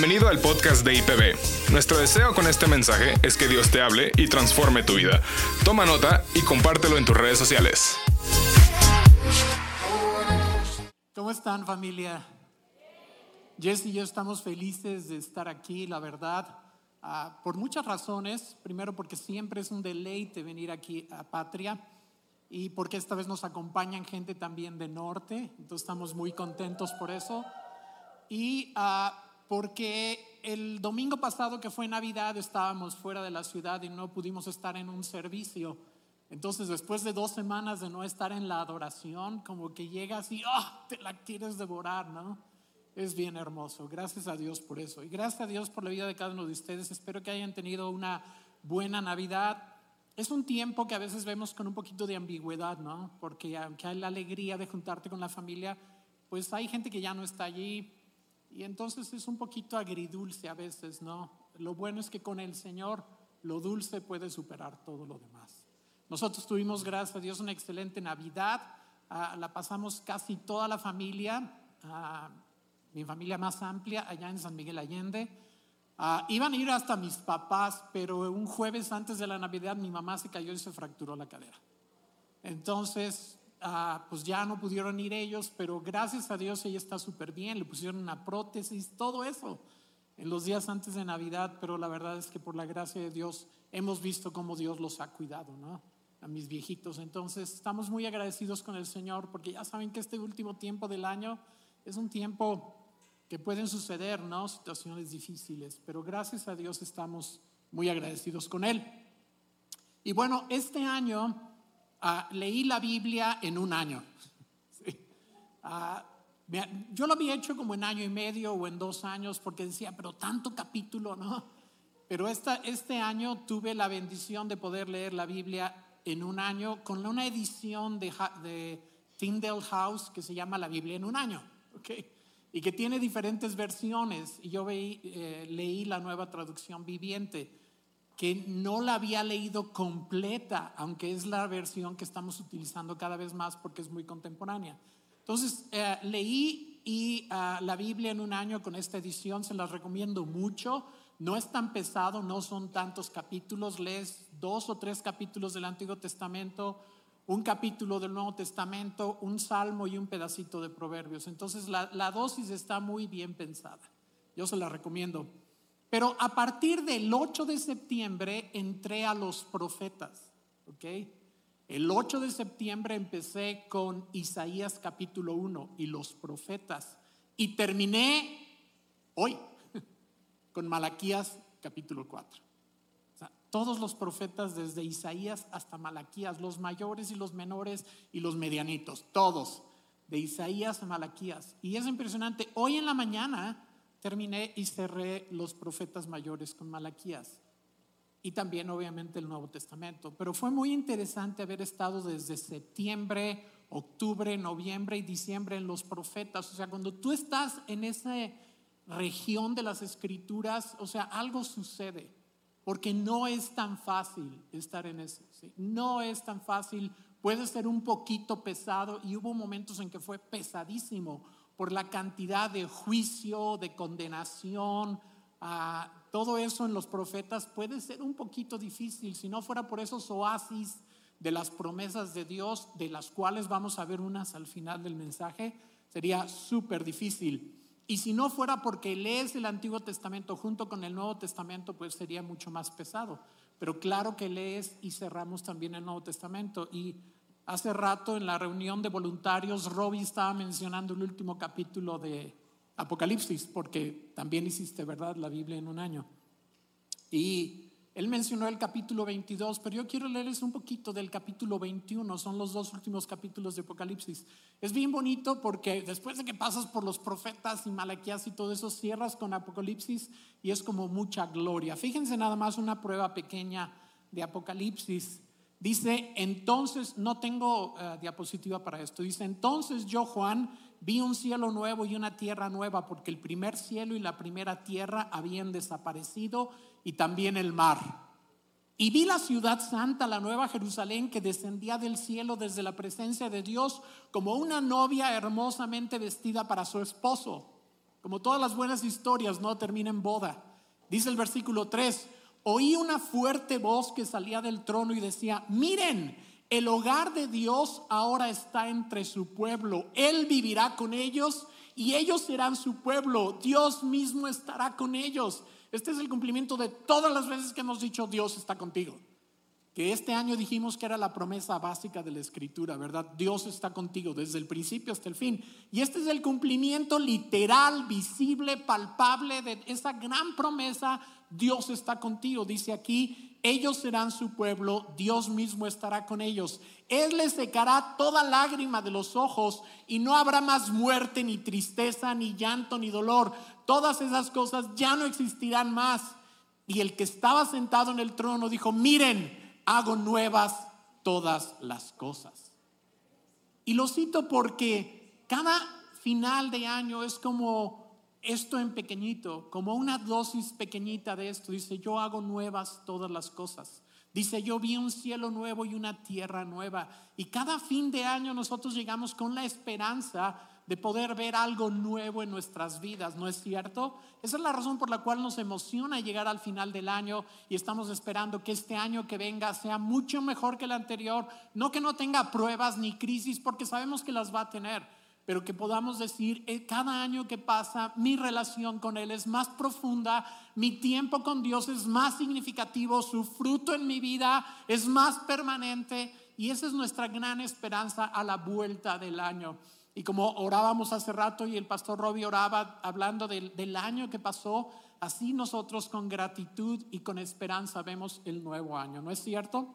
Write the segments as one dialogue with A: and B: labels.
A: Bienvenido al podcast de IPB. Nuestro deseo con este mensaje es que Dios te hable y transforme tu vida. Toma nota y compártelo en tus redes sociales.
B: ¿Cómo están familia? Jess y yo estamos felices de estar aquí, la verdad, ah, por muchas razones. Primero porque siempre es un deleite venir aquí a Patria y porque esta vez nos acompañan gente también de norte, entonces estamos muy contentos por eso. Y ah, porque el domingo pasado que fue Navidad estábamos fuera de la ciudad y no pudimos estar en un servicio. Entonces después de dos semanas de no estar en la adoración, como que llegas y ¡ah! te la quieres devorar, ¿no? Es bien hermoso. Gracias a Dios por eso. Y gracias a Dios por la vida de cada uno de ustedes. Espero que hayan tenido una buena Navidad. Es un tiempo que a veces vemos con un poquito de ambigüedad, ¿no? Porque aunque hay la alegría de juntarte con la familia, pues hay gente que ya no está allí, y entonces es un poquito agridulce a veces, ¿no? Lo bueno es que con el Señor lo dulce puede superar todo lo demás. Nosotros tuvimos, gracias a Dios, una excelente Navidad. Ah, la pasamos casi toda la familia, ah, mi familia más amplia, allá en San Miguel Allende. Ah, iban a ir hasta mis papás, pero un jueves antes de la Navidad mi mamá se cayó y se fracturó la cadera. Entonces Ah, pues ya no pudieron ir ellos, pero gracias a Dios ella está súper bien, le pusieron una prótesis, todo eso en los días antes de Navidad, pero la verdad es que por la gracia de Dios hemos visto cómo Dios los ha cuidado, ¿no? A mis viejitos. Entonces estamos muy agradecidos con el Señor porque ya saben que este último tiempo del año es un tiempo que pueden suceder, ¿no? Situaciones difíciles, pero gracias a Dios estamos muy agradecidos con Él. Y bueno, este año Ah, leí la Biblia en un año. Ah, yo lo había hecho como en año y medio o en dos años porque decía, pero tanto capítulo, ¿no? Pero esta, este año tuve la bendición de poder leer la Biblia en un año con una edición de, de Tyndale House que se llama La Biblia en un año, ¿ok? Y que tiene diferentes versiones. Y yo veí, eh, leí la nueva traducción viviente que no la había leído completa, aunque es la versión que estamos utilizando cada vez más porque es muy contemporánea. Entonces, eh, leí y, ah, la Biblia en un año con esta edición, se las recomiendo mucho. No es tan pesado, no son tantos capítulos, lees dos o tres capítulos del Antiguo Testamento, un capítulo del Nuevo Testamento, un salmo y un pedacito de proverbios. Entonces la, la dosis está muy bien pensada. Yo se la recomiendo. Pero a partir del 8 de septiembre entré a los profetas, ¿ok? El 8 de septiembre empecé con Isaías capítulo 1 y los profetas y terminé hoy con Malaquías capítulo 4. O sea, todos los profetas desde Isaías hasta Malaquías, los mayores y los menores y los medianitos, todos, de Isaías a Malaquías. Y es impresionante, hoy en la mañana terminé y cerré los profetas mayores con Malaquías y también obviamente el Nuevo Testamento. Pero fue muy interesante haber estado desde septiembre, octubre, noviembre y diciembre en los profetas. O sea, cuando tú estás en esa región de las escrituras, o sea, algo sucede, porque no es tan fácil estar en eso. No es tan fácil, puede ser un poquito pesado y hubo momentos en que fue pesadísimo por la cantidad de juicio, de condenación, ah, todo eso en los profetas puede ser un poquito difícil si no fuera por esos oasis de las promesas de Dios, de las cuales vamos a ver unas al final del mensaje, sería súper difícil. Y si no fuera porque lees el Antiguo Testamento junto con el Nuevo Testamento, pues sería mucho más pesado. Pero claro que lees y cerramos también el Nuevo Testamento. Y Hace rato en la reunión de voluntarios, Robbie estaba mencionando el último capítulo de Apocalipsis, porque también hiciste, ¿verdad?, la Biblia en un año. Y él mencionó el capítulo 22, pero yo quiero leerles un poquito del capítulo 21, son los dos últimos capítulos de Apocalipsis. Es bien bonito porque después de que pasas por los profetas y Malaquías y todo eso, cierras con Apocalipsis y es como mucha gloria. Fíjense nada más una prueba pequeña de Apocalipsis. Dice, entonces, no tengo eh, diapositiva para esto, dice, entonces yo, Juan, vi un cielo nuevo y una tierra nueva, porque el primer cielo y la primera tierra habían desaparecido y también el mar. Y vi la ciudad santa, la nueva Jerusalén, que descendía del cielo desde la presencia de Dios como una novia hermosamente vestida para su esposo. Como todas las buenas historias, no termina en boda. Dice el versículo 3, oí una fuerte voz que salía del trono y decía, miren, el hogar de Dios ahora está entre su pueblo. Él vivirá con ellos y ellos serán su pueblo. Dios mismo estará con ellos. Este es el cumplimiento de todas las veces que hemos dicho Dios está contigo que este año dijimos que era la promesa básica de la escritura, ¿verdad? Dios está contigo desde el principio hasta el fin. Y este es el cumplimiento literal, visible, palpable de esa gran promesa, Dios está contigo. Dice aquí, ellos serán su pueblo, Dios mismo estará con ellos. Él les secará toda lágrima de los ojos y no habrá más muerte, ni tristeza, ni llanto, ni dolor. Todas esas cosas ya no existirán más. Y el que estaba sentado en el trono dijo, miren, hago nuevas todas las cosas. Y lo cito porque cada final de año es como esto en pequeñito, como una dosis pequeñita de esto. Dice, yo hago nuevas todas las cosas. Dice, yo vi un cielo nuevo y una tierra nueva. Y cada fin de año nosotros llegamos con la esperanza de poder ver algo nuevo en nuestras vidas, ¿no es cierto? Esa es la razón por la cual nos emociona llegar al final del año y estamos esperando que este año que venga sea mucho mejor que el anterior, no que no tenga pruebas ni crisis, porque sabemos que las va a tener, pero que podamos decir, eh, cada año que pasa, mi relación con Él es más profunda, mi tiempo con Dios es más significativo, su fruto en mi vida es más permanente y esa es nuestra gran esperanza a la vuelta del año. Y como orábamos hace rato y el pastor Robbie oraba hablando del, del, año que pasó, así nosotros con gratitud y con esperanza vemos el nuevo año, ¿no es cierto?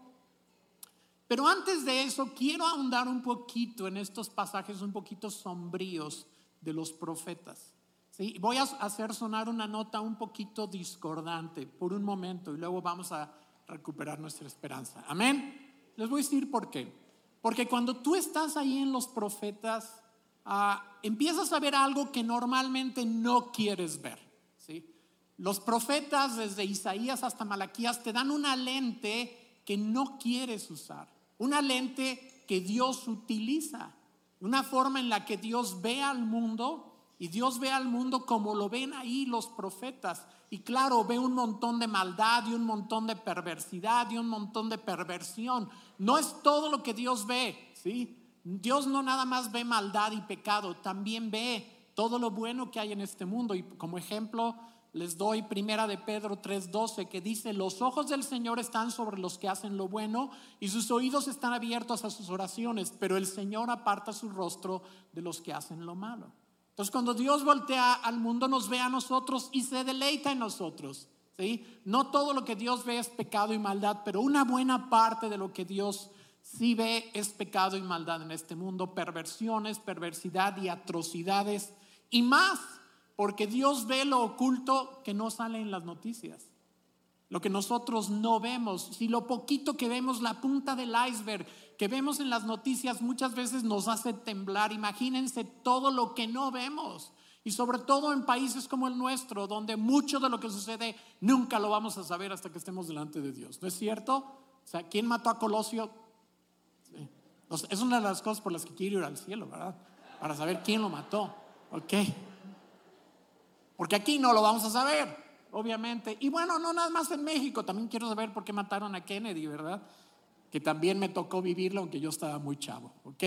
B: Pero antes de eso, quiero ahondar un poquito en estos pasajes un poquito sombríos de los profetas. ¿sí? Voy a hacer sonar una nota un poquito discordante por un momento y luego vamos a recuperar nuestra esperanza. Amén. Les voy a decir por qué. Porque cuando tú estás ahí en los profetas, Ah, empiezas a ver algo que normalmente no quieres ver. ¿sí? Los profetas, desde Isaías hasta Malaquías, te dan una lente que no quieres usar, una lente que Dios utiliza, una forma en la que Dios ve al mundo y Dios ve al mundo como lo ven ahí los profetas. Y claro, ve un montón de maldad y un montón de perversidad y un montón de perversión. No es todo lo que Dios ve, ¿sí? Dios no nada más ve maldad y pecado, también ve todo lo bueno que hay en este mundo. Y como ejemplo les doy primera de Pedro 3:12 que dice, los ojos del Señor están sobre los que hacen lo bueno y sus oídos están abiertos a sus oraciones, pero el Señor aparta su rostro de los que hacen lo malo. Entonces cuando Dios voltea al mundo nos ve a nosotros y se deleita en nosotros. ¿sí? No todo lo que Dios ve es pecado y maldad, pero una buena parte de lo que Dios si ve es pecado y maldad en este mundo, perversiones, perversidad y atrocidades y más, porque Dios ve lo oculto que no sale en las noticias. Lo que nosotros no vemos, si lo poquito que vemos, la punta del iceberg que vemos en las noticias muchas veces nos hace temblar. Imagínense todo lo que no vemos. Y sobre todo en países como el nuestro, donde mucho de lo que sucede nunca lo vamos a saber hasta que estemos delante de Dios. ¿No es cierto? O sea, ¿quién mató a Colosio? es una de las cosas por las que quiero ir al cielo, ¿verdad? Para saber quién lo mató. ¿Ok? Porque aquí no lo vamos a saber, obviamente. Y bueno, no nada más en México, también quiero saber por qué mataron a Kennedy, ¿verdad? Que también me tocó vivirlo, aunque yo estaba muy chavo. ¿Ok?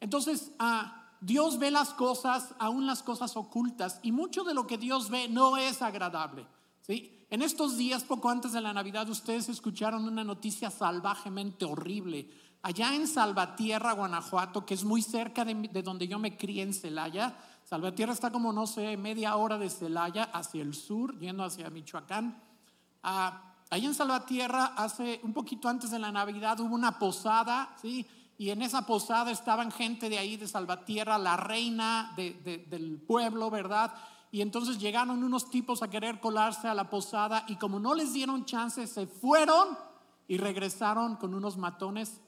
B: Entonces, ah, Dios ve las cosas, aún las cosas ocultas, y mucho de lo que Dios ve no es agradable. ¿sí? En estos días, poco antes de la Navidad, ustedes escucharon una noticia salvajemente horrible allá en Salvatierra, Guanajuato, que es muy cerca de, donde yo me crié en Celaya. Salvatierra está como, no sé, media hora de Celaya hacia el sur, yendo hacia Michoacán. Ah, ahí en Salvatierra, hace un poquito antes de la Navidad, hubo una posada, ¿sí? Y en esa posada estaban gente de ahí, de Salvatierra, la reina del pueblo, ¿verdad? Y entonces llegaron unos tipos a querer colarse a la posada y como no les dieron chance, se fueron y regresaron con unos matones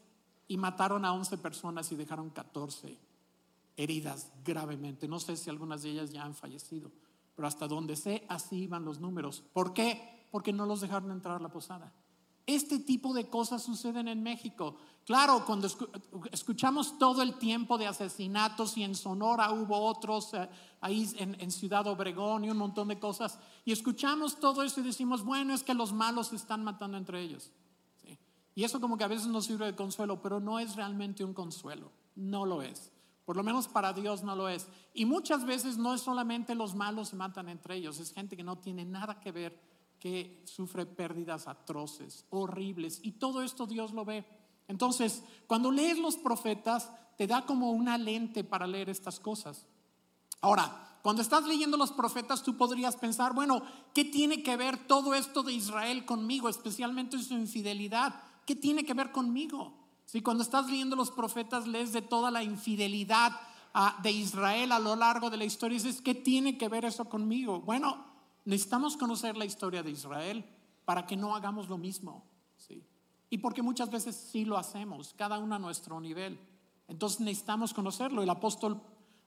B: y mataron a 11 personas y dejaron 14 heridas gravemente. No sé si algunas de ellas ya han fallecido, pero hasta donde sé, así iban los números. ¿Por qué? Porque no los dejaron entrar a la posada. Este tipo de cosas suceden en México. Claro, cuando escuchamos todo el tiempo de asesinatos y en Sonora hubo otros, eh, ahí en, Ciudad Obregón y un montón de cosas, y escuchamos todo eso y decimos, bueno, es que los malos se están matando entre ellos. Y eso como que a veces nos sirve de consuelo, pero no es realmente un consuelo, no lo es. Por lo menos para Dios no lo es. Y muchas veces no es solamente los malos se matan entre ellos, es gente que no tiene nada que ver, que sufre pérdidas atroces, horribles. Y todo esto Dios lo ve. Entonces, cuando lees los profetas, te da como una lente para leer estas cosas. Ahora, cuando estás leyendo los profetas, tú podrías pensar, bueno, ¿qué tiene que ver todo esto de Israel conmigo, especialmente su infidelidad? ¿Qué tiene que ver conmigo? Si cuando estás leyendo los profetas lees de toda la infidelidad ah, de Israel a lo largo de la historia, dices, ¿qué tiene que ver eso conmigo? Bueno, necesitamos conocer la historia de Israel para que no hagamos lo mismo. Y porque muchas veces sí lo hacemos, cada uno a nuestro nivel. Entonces necesitamos conocerlo. El apóstol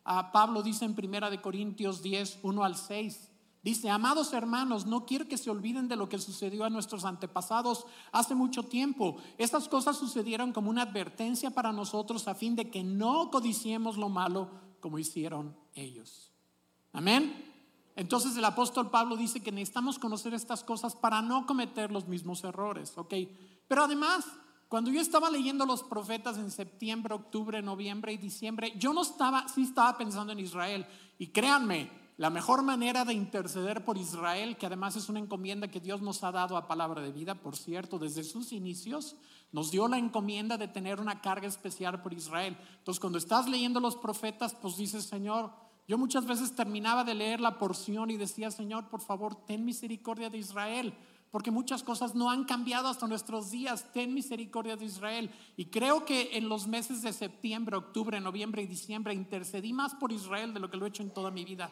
B: ah, Pablo dice en Primera de Corintios 10, 1 al 6, dice, amados hermanos, no quiero que se olviden de lo que sucedió a nuestros antepasados hace mucho tiempo. Estas cosas sucedieron como una advertencia para nosotros a fin de que no codiciemos lo malo como hicieron ellos. Amén. Entonces el apóstol Pablo dice que necesitamos conocer estas cosas para no cometer los mismos errores, ¿ok? Pero además, cuando yo estaba leyendo los profetas en septiembre, octubre, noviembre y diciembre, yo no estaba, sí estaba pensando en Israel. Y créanme, la mejor manera de interceder por Israel, que además es una encomienda que Dios nos ha dado a palabra de vida, por cierto, desde sus inicios, nos dio la encomienda de tener una carga especial por Israel. Entonces, cuando estás leyendo los profetas, pues dices, Señor, yo muchas veces terminaba de leer la porción y decía, Señor, por favor, ten misericordia de Israel porque muchas cosas no han cambiado hasta nuestros días. Ten misericordia de Israel. Y creo que en los meses de septiembre, octubre, noviembre y diciembre intercedí más por Israel de lo que lo he hecho en toda mi vida.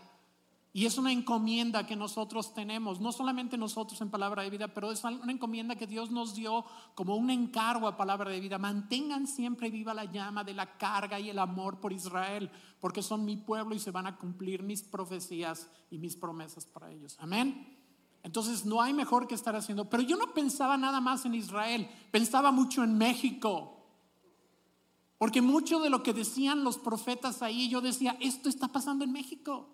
B: Y es una encomienda que nosotros tenemos, no solamente nosotros en palabra de vida, pero es una encomienda que Dios nos dio como un encargo a palabra de vida. Mantengan siempre viva la llama de la carga y el amor por Israel, porque son mi pueblo y se van a cumplir mis profecías y mis promesas para ellos. Amén. Entonces no hay mejor que estar haciendo. Pero yo no pensaba nada más en Israel, pensaba mucho en México. Porque mucho de lo que decían los profetas ahí, yo decía, esto está pasando en México.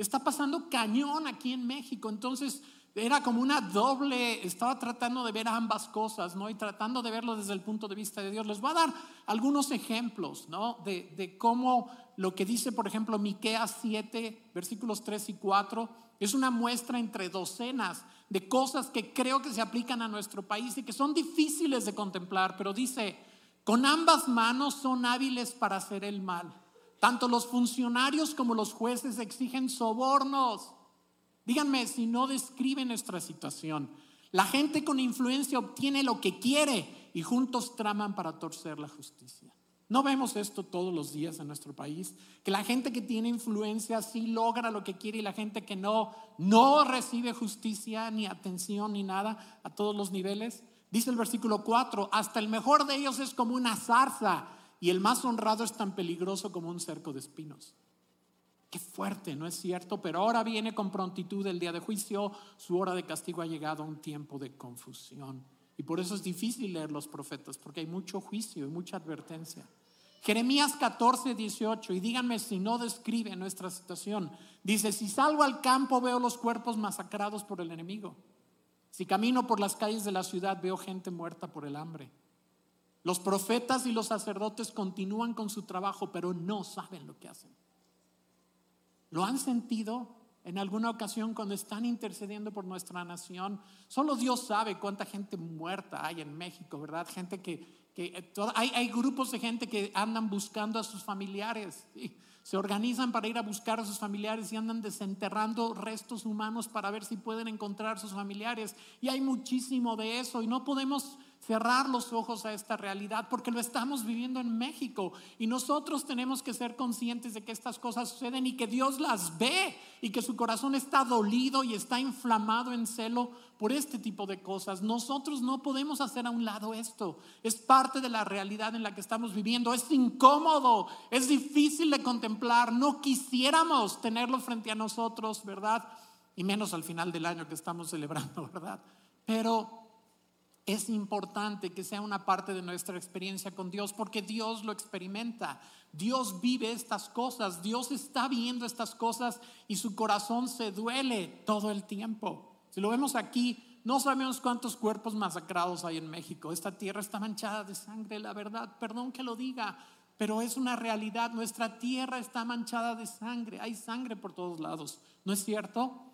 B: Está pasando cañón aquí en México. Entonces era como una doble, estaba tratando de ver ambas cosas, ¿no? Y tratando de verlo desde el punto de vista de Dios. Les voy a dar algunos ejemplos, ¿no? De, cómo lo que dice, por ejemplo, Miqueas 7, versículos 3 y 4 es una muestra entre docenas de cosas que creo que se aplican a nuestro país y que son difíciles de contemplar, pero dice, con ambas manos son hábiles para hacer el mal. Tanto los funcionarios como los jueces exigen sobornos. Díganme si no describen nuestra situación. La gente con influencia obtiene lo que quiere y juntos traman para torcer la justicia. No vemos esto todos los días en nuestro país, que la gente que tiene influencia sí logra lo que quiere y la gente que no, no recibe justicia ni atención ni nada a todos los niveles. Dice el versículo 4, hasta el mejor de ellos es como una zarza y el más honrado es tan peligroso como un cerco de espinos. Qué fuerte, ¿no es cierto? Pero ahora viene con prontitud el día de juicio, su hora de castigo ha llegado a un tiempo de confusión. Y por eso es difícil leer los profetas, porque hay mucho juicio y mucha advertencia. Jeremías 14, 18, y díganme si no describe nuestra situación. Dice, si salgo al campo veo los cuerpos masacrados por el enemigo. Si camino por las calles de la ciudad veo gente muerta por el hambre. Los profetas y los sacerdotes continúan con su trabajo, pero no saben lo que hacen. ¿Lo han sentido? en alguna ocasión cuando están intercediendo por nuestra nación. Solo Dios sabe cuánta gente muerta hay en México, ¿verdad? Gente que, que hay, hay, grupos de gente que andan buscando a sus familiares. y Se organizan para ir a buscar a sus familiares y andan desenterrando restos humanos para ver si pueden encontrar a sus familiares. Y hay muchísimo de eso y no podemos cerrar los ojos a esta realidad porque lo estamos viviendo en México y nosotros tenemos que ser conscientes de que estas cosas suceden y que Dios las ve y que su corazón está dolido y está inflamado en celo por este tipo de cosas. Nosotros no podemos hacer a un lado esto. Es parte de la realidad en la que estamos viviendo. Es incómodo, es difícil de contemplar. No quisiéramos tenerlo frente a nosotros, ¿verdad? Y menos al final del año que estamos celebrando, ¿verdad? Pero es importante que sea una parte de nuestra experiencia con Dios porque Dios lo experimenta. Dios vive estas cosas, Dios está viendo estas cosas y su corazón se duele todo el tiempo. Si lo vemos aquí, no sabemos cuántos cuerpos masacrados hay en México. Esta tierra está manchada de sangre, la verdad, perdón que lo diga, pero es una realidad. Nuestra tierra está manchada de sangre, hay sangre por todos lados, ¿no es cierto?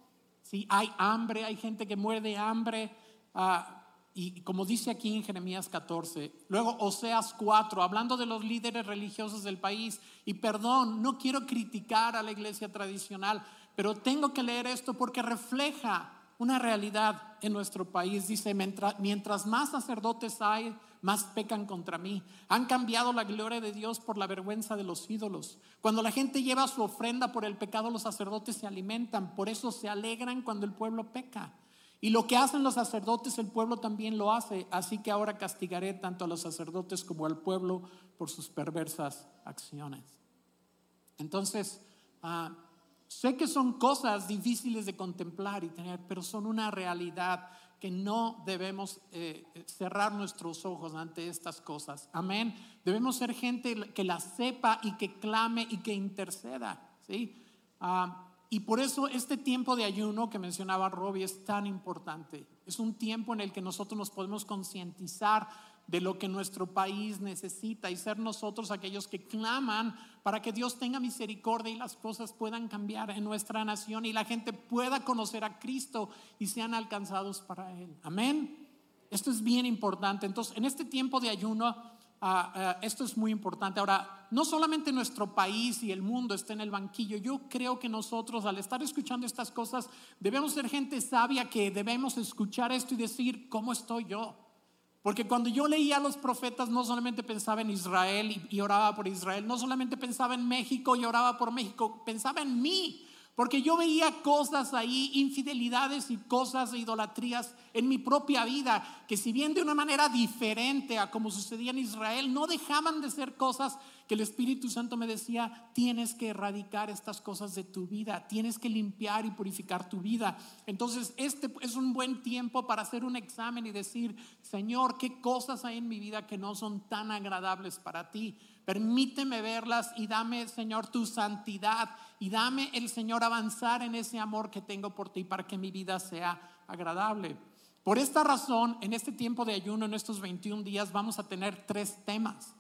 B: Sí, hay hambre, hay gente que muere de hambre. Ah, y como dice aquí en Jeremías 14, luego Oseas 4, hablando de los líderes religiosos del país, y perdón, no quiero criticar a la iglesia tradicional, pero tengo que leer esto porque refleja una realidad en nuestro país. Dice, mientras, mientras más sacerdotes hay, más pecan contra mí. Han cambiado la gloria de Dios por la vergüenza de los ídolos. Cuando la gente lleva su ofrenda por el pecado, los sacerdotes se alimentan. Por eso se alegran cuando el pueblo peca. Y lo que hacen los sacerdotes, el pueblo también lo hace. Así que ahora castigaré tanto a los sacerdotes como al pueblo por sus perversas acciones. Entonces, ah, sé que son cosas difíciles de contemplar y tener, pero son una realidad que no debemos eh, cerrar nuestros ojos ante estas cosas. Amén. Debemos ser gente que la sepa y que clame y que interceda. ¿sí? Ah, y por eso este tiempo de ayuno que mencionaba Robbie es tan importante. Es un tiempo en el que nosotros nos podemos concientizar de lo que nuestro país necesita y ser nosotros aquellos que claman para que Dios tenga misericordia y las cosas puedan cambiar en nuestra nación y la gente pueda conocer a Cristo y sean alcanzados para Él. Amén. Esto es bien importante. Entonces, en este tiempo de ayuno, Esto es muy importante. Ahora, no solamente nuestro país y el mundo está en el banquillo, yo creo que nosotros al estar escuchando estas cosas debemos ser gente sabia que debemos escuchar esto y decir, ¿cómo estoy yo? Porque cuando yo leía a los profetas no solamente pensaba en Israel y oraba por Israel, no solamente pensaba en México y oraba por México, pensaba en mí. Porque yo veía cosas ahí, infidelidades y cosas de idolatrías en mi propia vida, que si bien de una manera diferente a como sucedía en Israel, no dejaban de ser cosas que el Espíritu Santo me decía, tienes que erradicar estas cosas de tu vida, tienes que limpiar y purificar tu vida. Entonces, este es un buen tiempo para hacer un examen y decir, Señor, ¿qué cosas hay en mi vida que no son tan agradables para ti? Permíteme verlas y dame, Señor, tu santidad y dame el Señor avanzar en ese amor que tengo por ti para que mi vida sea agradable. Por esta razón, en este tiempo de ayuno, en estos 21 días, vamos a tener tres temas.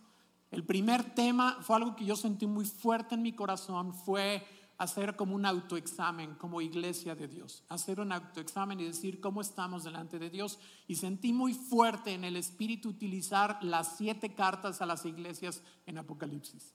B: El primer tema fue algo que yo sentí muy fuerte en mi corazón, fue hacer como un autoexamen como iglesia de Dios, hacer un autoexamen y decir cómo estamos delante de Dios. Y sentí muy fuerte en el Espíritu utilizar las siete cartas a las iglesias en Apocalipsis.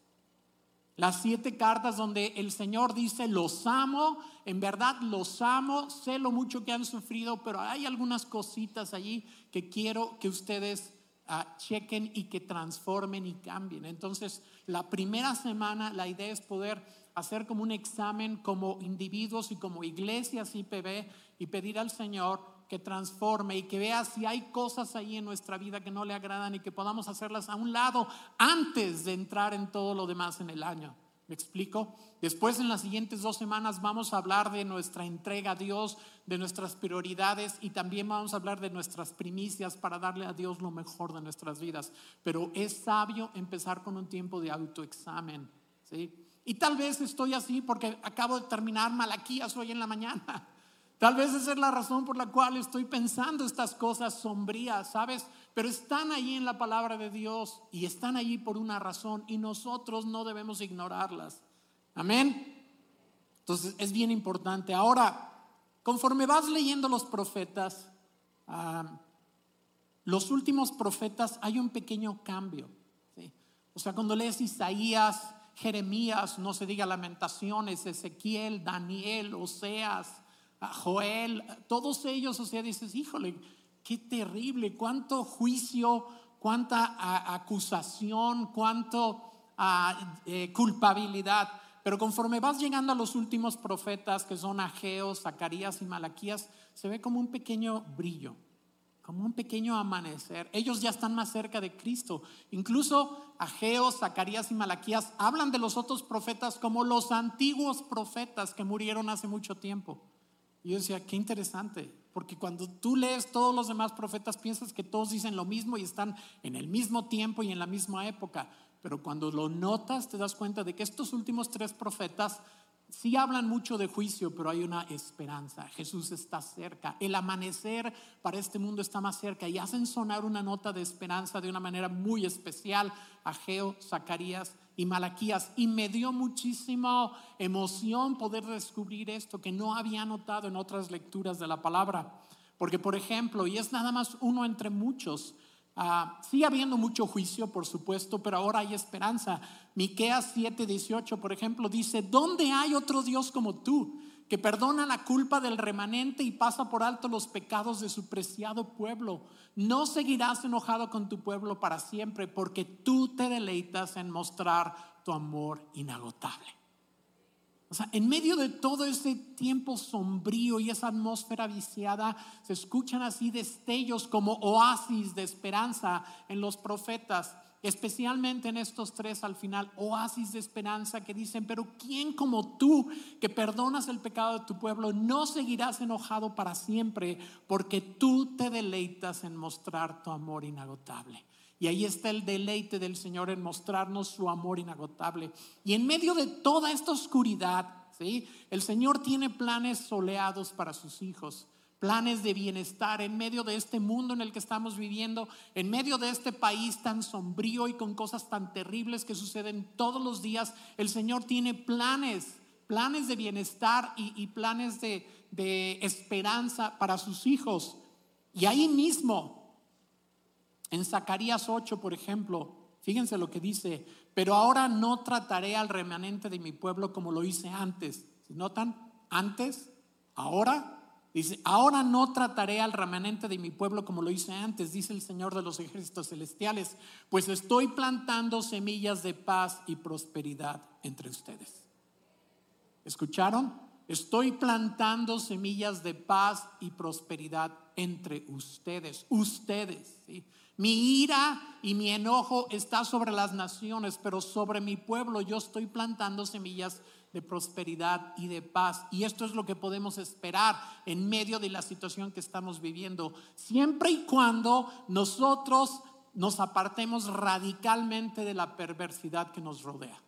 B: Las siete cartas donde el Señor dice, los amo, en verdad los amo, sé lo mucho que han sufrido, pero hay algunas cositas allí que quiero que ustedes ah, chequen y que transformen y cambien. Entonces, la primera semana la idea es poder hacer como un examen como individuos y como iglesias IPB y pedir al Señor que transforme y que vea si hay cosas ahí en nuestra vida que no le agradan y que podamos hacerlas a un lado antes de entrar en todo lo demás en el año. ¿Me explico? Después en las siguientes dos semanas vamos a hablar de nuestra entrega a Dios, de nuestras prioridades y también vamos a hablar de nuestras primicias para darle a Dios lo mejor de nuestras vidas. Pero es sabio empezar con un tiempo de autoexamen. ¿sí? Y tal vez estoy así porque acabo de terminar Malaquías hoy en la mañana. Tal vez esa es la razón por la cual estoy pensando estas cosas sombrías, ¿sabes? Pero están ahí en la palabra de Dios y están allí por una razón y nosotros no debemos ignorarlas. Amén. Entonces es bien importante. Ahora, conforme vas leyendo los profetas, ah, los últimos profetas hay un pequeño cambio. O sea, cuando lees Isaías, Jeremías, no se diga lamentaciones, Ezequiel, Daniel, Oseas, Joel, todos ellos, o sea, dices, híjole, qué terrible, cuánto juicio, cuánta acusación, cuánto eh, culpabilidad. Pero conforme vas llegando a los últimos profetas, que son Ageo, Zacarías y Malaquías, se ve como un pequeño brillo como un pequeño amanecer. Ellos ya están más cerca de Cristo. Incluso Ageo, Zacarías y Malaquías hablan de los otros profetas como los antiguos profetas que murieron hace mucho tiempo. Y yo decía, qué interesante. porque cuando tú lees todos los demás profetas piensas que todos dicen lo mismo y están en el mismo tiempo y en la misma época. Pero cuando lo notas te das cuenta de que estos últimos tres profetas sí hablan mucho de juicio, pero hay una esperanza. Jesús está cerca. El amanecer para este mundo está más cerca y hacen sonar una nota de esperanza de una manera muy especial a Geo, Zacarías y Malaquías. Y me dio muchísima emoción poder descubrir esto que no había notado en otras lecturas de la palabra. Porque, por ejemplo, y es nada más uno entre muchos, Ah, sigue habiendo mucho juicio, por supuesto, pero ahora hay esperanza. Miqueas 7:18, por ejemplo, dice, ¿dónde hay otro Dios como tú, que perdona la culpa del remanente y pasa por alto los pecados de su preciado pueblo? No seguirás enojado con tu pueblo para siempre, porque tú te deleitas en mostrar tu amor inagotable. O sea, en medio de todo ese tiempo sombrío y esa atmósfera viciada, se escuchan así destellos como oasis de esperanza en los profetas, especialmente en estos tres al final, oasis de esperanza que dicen, pero ¿quién como tú que perdonas el pecado de tu pueblo no seguirás enojado para siempre porque tú te deleitas en mostrar tu amor inagotable? Y ahí está el deleite del Señor en mostrarnos su amor inagotable. Y en medio de toda esta oscuridad, ¿sí? el Señor tiene planes soleados para sus hijos, planes de bienestar en medio de este mundo en el que estamos viviendo, en medio de este país tan sombrío y con cosas tan terribles que suceden todos los días. El Señor tiene planes, planes de bienestar y, planes de, esperanza para sus hijos. Y ahí mismo en Zacarías 8, por ejemplo, fíjense lo que dice, pero ahora no trataré al remanente de mi pueblo como lo hice antes. ¿Se notan? Antes, ahora. Dice, ahora no trataré al remanente de mi pueblo como lo hice antes, dice el Señor de los ejércitos celestiales, pues estoy plantando semillas de paz y prosperidad entre ustedes. ¿Escucharon? Estoy plantando semillas de paz y prosperidad entre ustedes, ustedes. ¿sí? Mi ira y mi enojo está sobre las naciones, pero sobre mi pueblo yo estoy plantando semillas de prosperidad y de paz. Y esto es lo que podemos esperar en medio de la situación que estamos viviendo, siempre y cuando nosotros nos apartemos radicalmente de la perversidad que nos rodea.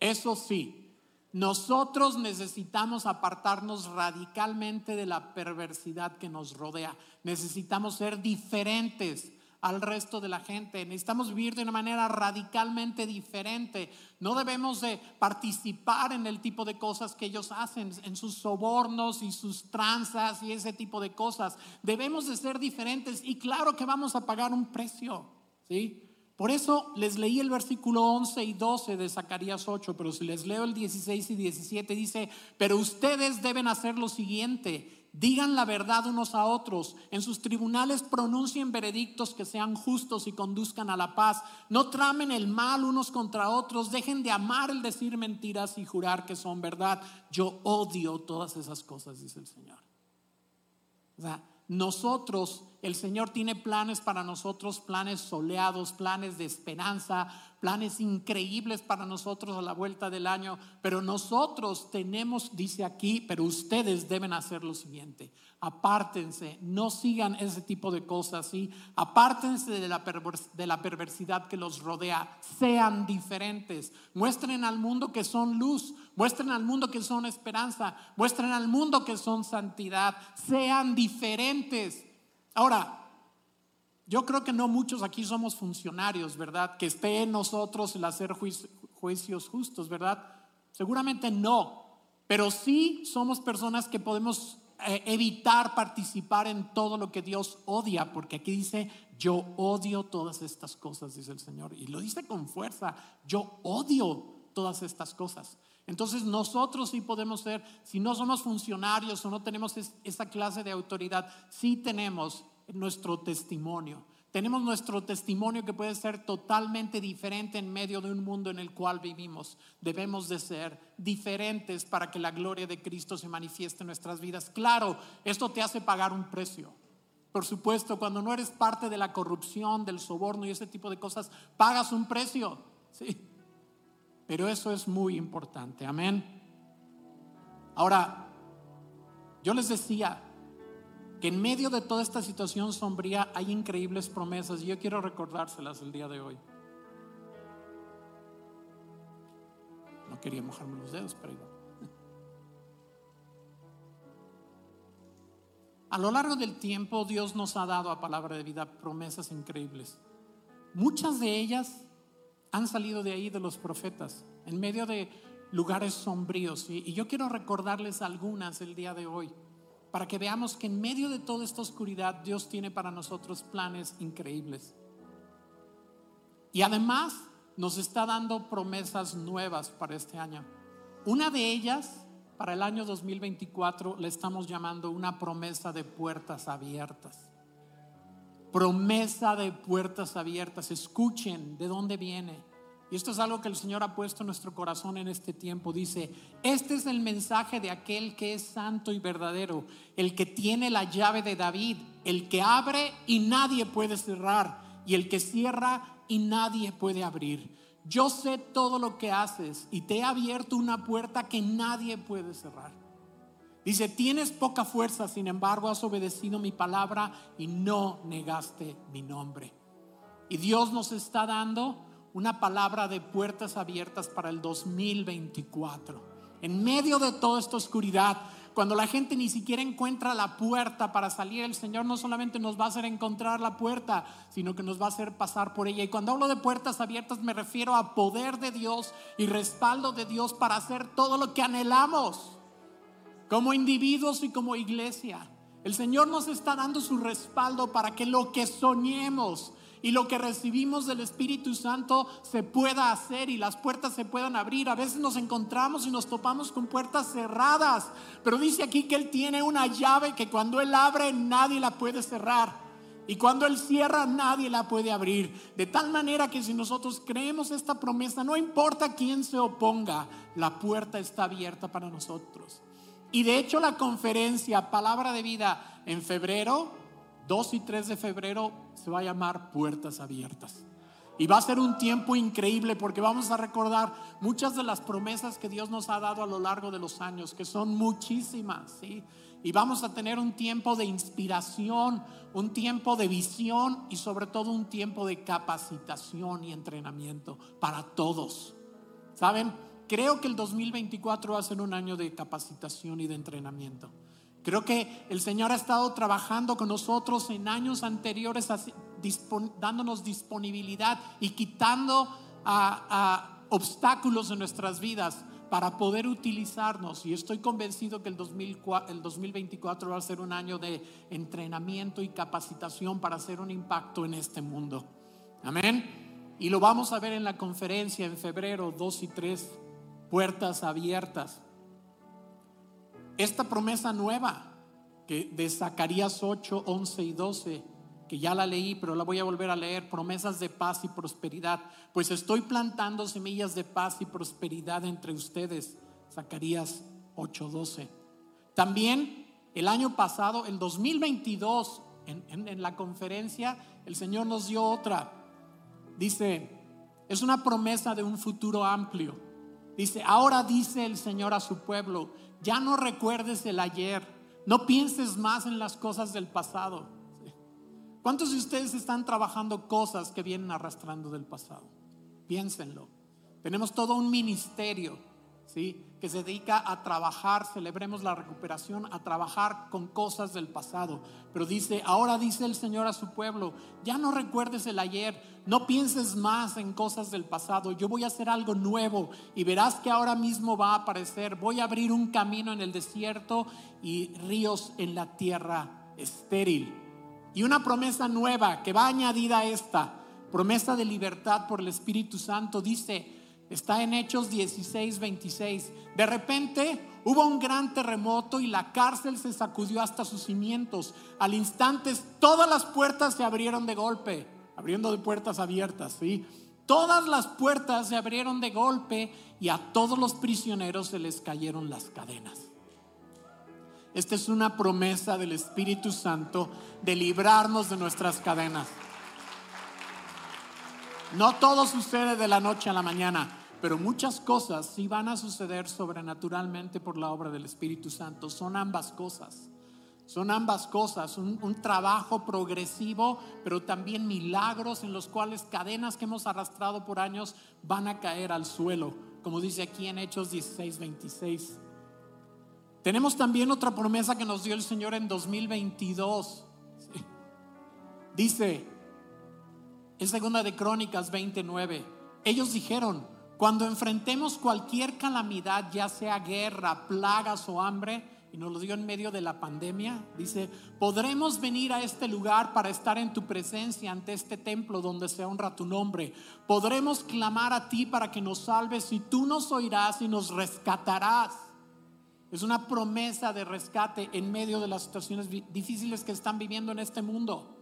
B: Eso sí, nosotros necesitamos apartarnos radicalmente de la perversidad que nos rodea. Necesitamos ser diferentes al resto de la gente. Necesitamos vivir de una manera radicalmente diferente. No debemos de participar en el tipo de cosas que ellos hacen, en sus sobornos y sus tranzas y ese tipo de cosas. Debemos de ser diferentes y claro que vamos a pagar un precio, ¿sí? Por eso les leí el versículo 11 y 12 de Zacarías 8, pero si les leo el 16 y 17 dice, pero ustedes deben hacer lo siguiente digan la verdad unos a otros, en sus tribunales pronuncien veredictos que sean justos y conduzcan a la paz, no tramen el mal unos contra otros, dejen de amar el decir mentiras y jurar que son verdad. Yo odio todas esas cosas, dice el Señor. O sea, nosotros, el Señor tiene planes para nosotros, planes soleados, planes de esperanza, planes increíbles para nosotros a la vuelta del año, pero nosotros tenemos, dice aquí, pero ustedes deben hacer lo siguiente, apártense, no sigan ese tipo de cosas, ¿sí? apártense de la, de la perversidad que los rodea, sean diferentes, muestren al mundo que son luz, muestren al mundo que son esperanza, muestren al mundo que son santidad, sean diferentes. Ahora, yo creo que no muchos aquí somos funcionarios, ¿verdad? Que esté en nosotros el hacer juicios justos, ¿verdad? Seguramente no, pero sí somos personas que podemos eh, evitar participar en todo lo que Dios odia, porque aquí dice, yo odio todas estas cosas, dice el Señor, y lo dice con fuerza, yo odio todas estas cosas. Entonces nosotros sí podemos ser, si no somos funcionarios o no tenemos esa clase de autoridad, sí tenemos nuestro testimonio. Tenemos nuestro testimonio que puede ser totalmente diferente en medio de un mundo en el cual vivimos. Debemos de ser diferentes para que la gloria de Cristo se manifieste en nuestras vidas. Claro, esto te hace pagar un precio. Por supuesto, cuando no eres parte de la corrupción, del soborno y ese tipo de cosas, pagas un precio. Sí. Pero eso es muy importante. Amén. Ahora, yo les decía, que en medio de toda esta situación sombría hay increíbles promesas y yo quiero recordárselas el día de hoy. No quería mojarme los dedos, pero igual. A lo largo del tiempo Dios nos ha dado a palabra de vida promesas increíbles. Muchas de ellas han salido de ahí de los profetas, en medio de lugares sombríos. Y yo quiero recordarles algunas el día de hoy, para que veamos que en medio de toda esta oscuridad Dios tiene para nosotros planes increíbles. Y además nos está dando promesas nuevas para este año. Una de ellas para el año 2024 le estamos llamando una promesa de puertas abiertas. Promesa de puertas abiertas. Escuchen de dónde viene. Y esto es algo que el Señor ha puesto en nuestro corazón en este tiempo. Dice, este es el mensaje de aquel que es santo y verdadero, el que tiene la llave de David, el que abre y nadie puede cerrar, y el que cierra y nadie puede abrir yo sé todo lo que haces y te he abierto una puerta que nadie puede cerrar. Dice, tienes poca fuerza, sin embargo has obedecido mi palabra y no negaste mi nombre. Y Dios nos está dando una palabra de puertas abiertas para el 2024. En medio de toda esta oscuridad, cuando la gente ni siquiera encuentra la puerta para salir, el Señor no solamente nos va a hacer encontrar la puerta, sino que nos va a hacer pasar por ella. Y cuando hablo de puertas abiertas me refiero a poder de Dios y respaldo de Dios para hacer todo lo que anhelamos como individuos y como iglesia. El Señor nos está dando su respaldo para que lo que soñemos, y lo que recibimos del Espíritu Santo se pueda hacer y las puertas se puedan abrir. A veces nos encontramos y nos topamos con puertas cerradas, pero dice aquí que Él tiene una llave que cuando Él abre nadie la puede cerrar. Y cuando Él cierra, nadie la puede abrir. De tal manera que si nosotros creemos esta promesa, no importa quién se oponga, la puerta está abierta para nosotros. Y de hecho la conferencia Palabra de Vida en febrero 2 y 3 de febrero se va a llamar Puertas Abiertas. Y va a ser un tiempo increíble porque vamos a recordar muchas de las promesas que Dios nos ha dado a lo largo de los años, que son muchísimas, ¿sí? Y vamos a tener un tiempo de inspiración, un tiempo de visión y sobre todo un tiempo de capacitación y entrenamiento para todos. ¿Saben? Creo que el 2024 va a ser un año de capacitación y de entrenamiento. Creo que el Señor ha estado trabajando con nosotros en años anteriores, dándonos disponibilidad y quitando obstáculos en nuestras vidas para poder utilizarnos. Y estoy convencido que el, 2024 va a ser un año de entrenamiento y capacitación para hacer un impacto en este mundo. Amén. Y lo vamos a ver en la conferencia en febrero 2 y 3, puertas abiertas esta promesa nueva que de Zacarías 8, 11 y 12, que ya la leí, pero la voy a volver a leer, promesas de paz y prosperidad, pues estoy plantando semillas de paz y prosperidad entre ustedes. Zacarías 8, 12. También el año pasado, el 2022, en, en la conferencia, el Señor nos dio otra. Dice, es una promesa de un futuro amplio. Dice, ahora dice el Señor a su pueblo, ya no recuerdes el ayer, no pienses más en las cosas del pasado. ¿Cuántos de ustedes están trabajando cosas que vienen arrastrando del pasado? Piénsenlo. Tenemos todo un ministerio que se dedica a trabajar, celebremos la recuperación, a trabajar con cosas del pasado. Pero dice, ahora dice el Señor a su pueblo, ya no recuerdes el ayer, no pienses más en cosas del pasado, yo voy a hacer algo nuevo y verás que ahora mismo va a aparecer, voy a abrir un camino en el desierto y ríos en la tierra estéril. Y una promesa nueva que va añadida a esta, promesa de libertad por el Espíritu Santo, dice, Está en Hechos 16, 26. De repente hubo un gran terremoto y la cárcel se sacudió hasta sus cimientos. Al instante todas las puertas se abrieron de golpe, abriendo de puertas abiertas, ¿sí? Todas las puertas se abrieron de golpe y a todos los prisioneros se les cayeron las cadenas. Esta es una promesa del Espíritu Santo de librarnos de nuestras cadenas. No todo sucede de la noche a la mañana pero muchas cosas sí van a suceder sobrenaturalmente por la obra del Espíritu Santo. Son ambas cosas. Son ambas cosas, un, un, trabajo progresivo, pero también milagros en los cuales cadenas que hemos arrastrado por años van a caer al suelo, como dice aquí en Hechos 16, 26. Tenemos también otra promesa que nos dio el Señor en 2022. Dice, en segunda de Crónicas 29, ellos dijeron, cuando enfrentemos cualquier calamidad, ya sea guerra, plagas o hambre, y nos lo dio en medio de la pandemia, dice, podremos venir a este lugar para estar en tu presencia ante este templo donde se honra tu nombre. Podremos clamar a ti para que nos salves y tú nos oirás y nos rescatarás. Es una promesa de rescate en medio de las situaciones difíciles que están viviendo en este mundo.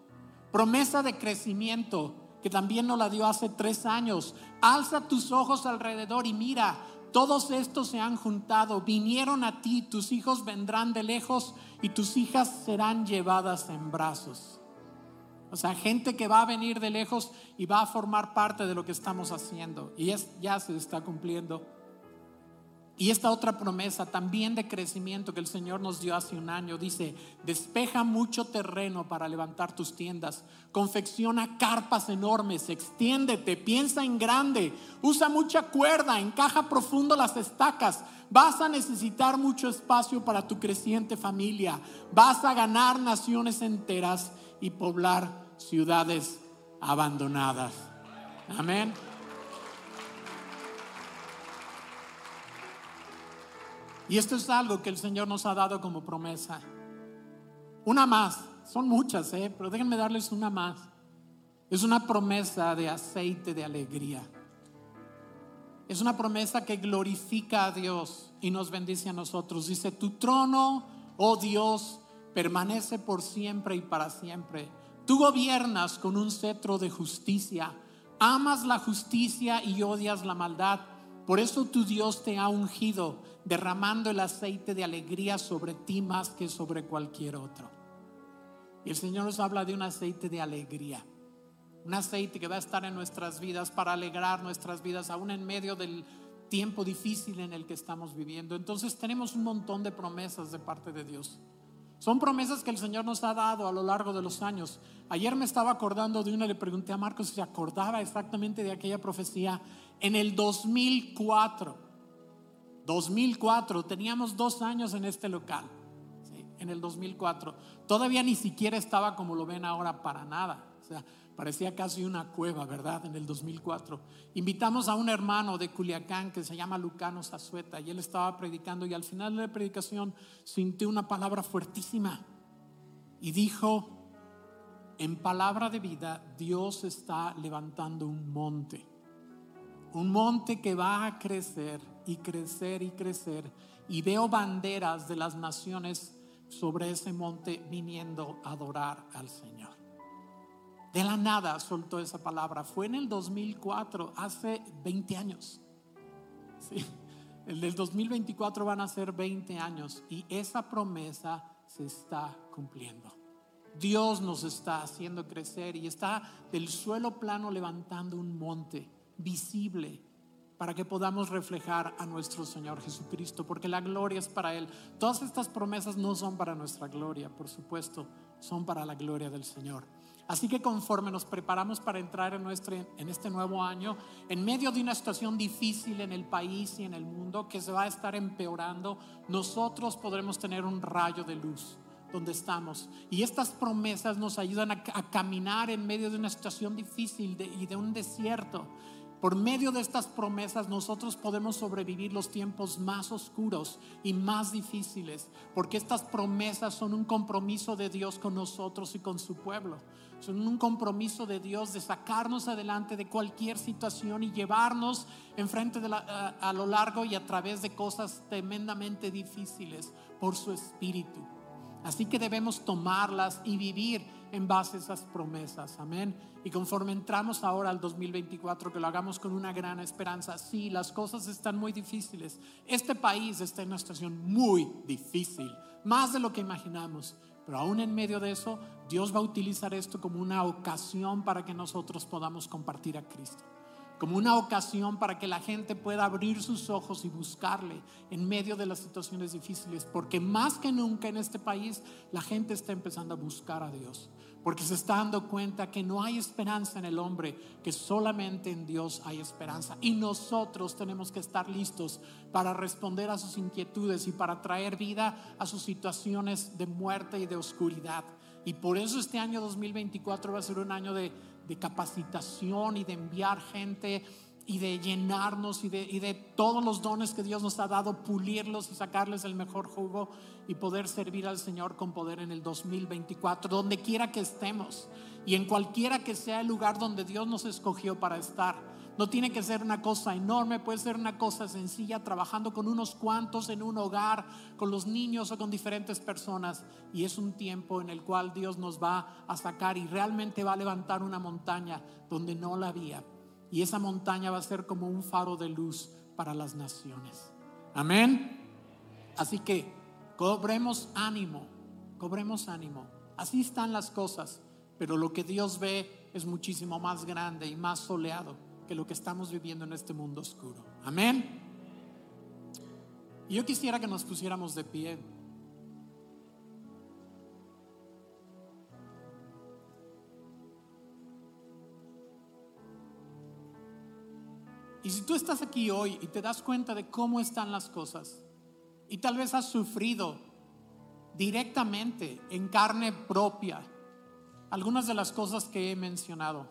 B: Promesa de crecimiento que también nos la dio hace tres años. Alza tus ojos alrededor y mira, todos estos se han juntado, vinieron a ti, tus hijos vendrán de lejos y tus hijas serán llevadas en brazos. O sea, gente que va a venir de lejos y va a formar parte de lo que estamos haciendo. Y es, ya se está cumpliendo. Y esta otra promesa también de crecimiento que el Señor nos dio hace un año dice, despeja mucho terreno para levantar tus tiendas, confecciona carpas enormes, extiéndete, piensa en grande, usa mucha cuerda, encaja profundo las estacas, vas a necesitar mucho espacio para tu creciente familia, vas a ganar naciones enteras y poblar ciudades abandonadas. Amén. Y esto es algo que el Señor nos ha dado como promesa. Una más, son muchas, ¿eh? pero déjenme darles una más. Es una promesa de aceite de alegría. Es una promesa que glorifica a Dios y nos bendice a nosotros. Dice, tu trono, oh Dios, permanece por siempre y para siempre. Tú gobiernas con un cetro de justicia. Amas la justicia y odias la maldad. Por eso tu Dios te ha ungido derramando el aceite de alegría sobre ti más que sobre cualquier otro. Y el Señor nos habla de un aceite de alegría, un aceite que va a estar en nuestras vidas para alegrar nuestras vidas, aún en medio del tiempo difícil en el que estamos viviendo. Entonces tenemos un montón de promesas de parte de Dios. Son promesas que el Señor nos ha dado a lo largo de los años. Ayer me estaba acordando de una, le pregunté a Marcos si se acordaba exactamente de aquella profecía en el 2004. 2004, teníamos dos años en este local, en el 2004. Todavía ni siquiera estaba como lo ven ahora para nada. O sea, parecía casi una cueva, ¿verdad? En el 2004. Invitamos a un hermano de Culiacán que se llama Lucano Zazueta y él estaba predicando y al final de la predicación sintió una palabra fuertísima y dijo, en palabra de vida, Dios está levantando un monte, un monte que va a crecer y crecer y crecer. Y veo banderas de las naciones sobre ese monte viniendo a adorar al Señor. De la nada soltó esa palabra. Fue en el 2004, hace 20 años. Sí, el del 2024 van a ser 20 años y esa promesa se está cumpliendo. Dios nos está haciendo crecer y está del suelo plano levantando un monte visible para que podamos reflejar a nuestro Señor Jesucristo, porque la gloria es para Él. Todas estas promesas no son para nuestra gloria, por supuesto, son para la gloria del Señor. Así que conforme nos preparamos para entrar en, nuestro, en este nuevo año, en medio de una situación difícil en el país y en el mundo que se va a estar empeorando, nosotros podremos tener un rayo de luz donde estamos. Y estas promesas nos ayudan a, caminar en medio de una situación difícil y de un desierto por medio de estas promesas nosotros podemos sobrevivir los tiempos más oscuros y más difíciles, porque estas promesas son un compromiso de Dios con nosotros y con su pueblo. Son un compromiso de Dios de sacarnos adelante de cualquier situación y llevarnos enfrente a, a lo largo y a través de cosas tremendamente difíciles por su espíritu. Así que debemos tomarlas y vivir en base a esas promesas. Amén. Y conforme entramos ahora al 2024, que lo hagamos con una gran esperanza. Sí, las cosas están muy difíciles. Este país está en una situación muy difícil, más de lo que imaginamos. Pero aún en medio de eso, Dios va a utilizar esto como una ocasión para que nosotros podamos compartir a Cristo. Como una ocasión para que la gente pueda abrir sus ojos y buscarle en medio de las situaciones difíciles, porque más que nunca en este país la gente está empezando a buscar a Dios, porque se está dando cuenta que no hay esperanza en el hombre, que solamente en Dios hay esperanza. Y nosotros tenemos que estar listos para responder a sus inquietudes y para traer vida a sus situaciones de muerte y de oscuridad. Y por eso este año 2024 va a ser un año de de capacitación y de enviar gente y de llenarnos y de, y de, todos los dones que Dios nos ha dado, pulirlos y sacarles el mejor jugo y poder servir al Señor con poder en el 2024, donde quiera que estemos y en cualquiera que sea el lugar donde Dios nos escogió para estar. No tiene que ser una cosa enorme, puede ser una cosa sencilla, trabajando con unos cuantos en un hogar, con los niños o con diferentes personas. Y es un tiempo en el cual Dios nos va a sacar y realmente va a levantar una montaña donde no la había. Y esa montaña va a ser como un faro de luz para las naciones. Amén. Así que cobremos ánimo, cobremos ánimo. Así están las cosas, pero lo que Dios ve es muchísimo más grande y más soleado que lo que estamos viviendo en este mundo oscuro. Amén. Y yo quisiera que nos pusiéramos de pie. Y si tú estás aquí hoy y te das cuenta de cómo están las cosas, y tal vez has sufrido directamente, en carne propia, algunas de las cosas que he mencionado,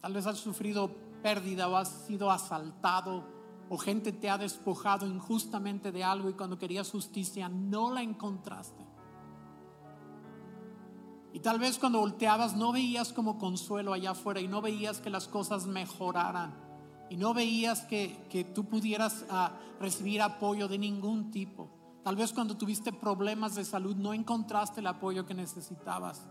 B: tal vez has sufrido pérdida o has sido asaltado o gente te ha despojado injustamente de algo y cuando querías justicia no la encontraste. Y tal vez cuando volteabas no veías como consuelo allá afuera y no veías que las cosas mejoraran y no veías que, que tú pudieras ah, recibir apoyo de ningún tipo. Tal vez cuando tuviste problemas de salud no encontraste el apoyo que necesitabas.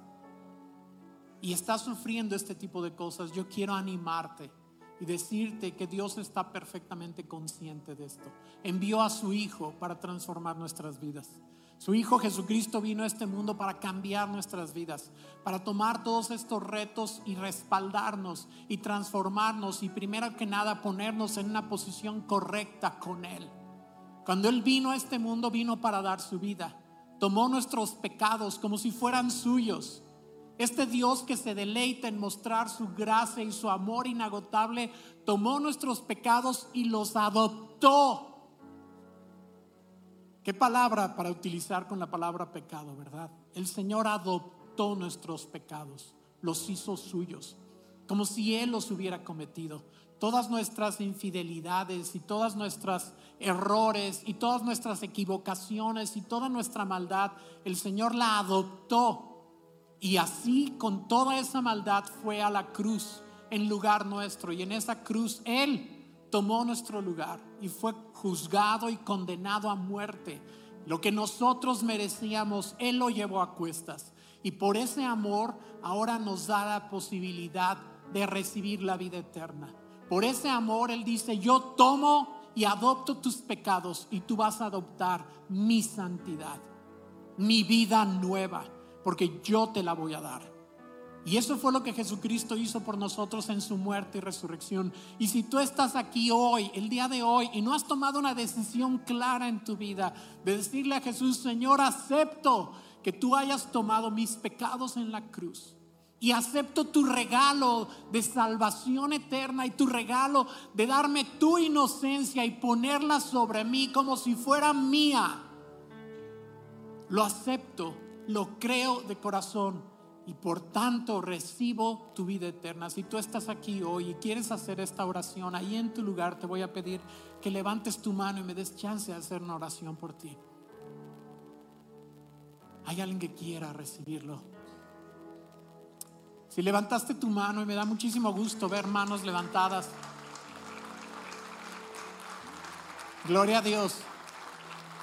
B: Y estás sufriendo este tipo de cosas. Yo quiero animarte y decirte que Dios está perfectamente consciente de esto. Envió a su Hijo para transformar nuestras vidas. Su Hijo Jesucristo vino a este mundo para cambiar nuestras vidas, para tomar todos estos retos y respaldarnos y transformarnos y primero que nada ponernos en una posición correcta con Él. Cuando Él vino a este mundo vino para dar su vida. Tomó nuestros pecados como si fueran suyos este Dios que se deleita en mostrar su gracia y su amor inagotable, tomó nuestros pecados y los adoptó. ¿Qué palabra para utilizar con la palabra pecado, verdad? El Señor adoptó nuestros pecados, los hizo suyos, como si Él los hubiera cometido. Todas nuestras infidelidades y todas nuestras errores y todas nuestras equivocaciones y toda nuestra maldad, el Señor la adoptó y así con toda esa maldad fue a la cruz en lugar nuestro. Y en esa cruz Él tomó nuestro lugar y fue juzgado y condenado a muerte. Lo que nosotros merecíamos, Él lo llevó a cuestas. Y por ese amor ahora nos da la posibilidad de recibir la vida eterna. Por ese amor Él dice, yo tomo y adopto tus pecados y tú vas a adoptar mi santidad, mi vida nueva porque yo te la voy a dar. Y eso fue lo que Jesucristo hizo por nosotros en su muerte y resurrección. Y si tú estás aquí hoy, el día de hoy, y no has tomado una decisión clara en tu vida de decirle a Jesús, Señor, acepto que tú hayas tomado mis pecados en la cruz. Y acepto tu regalo de salvación eterna y tu regalo de darme tu inocencia y ponerla sobre mí como si fuera mía. Lo acepto lo creo de corazón y por tanto recibo tu vida eterna. Si tú estás aquí hoy y quieres hacer esta oración, ahí en tu lugar te voy a pedir que levantes tu mano y me des chance de hacer una oración por ti. ¿Hay alguien que quiera recibirlo? Si levantaste tu mano y me da muchísimo gusto ver manos levantadas. Gloria a Dios.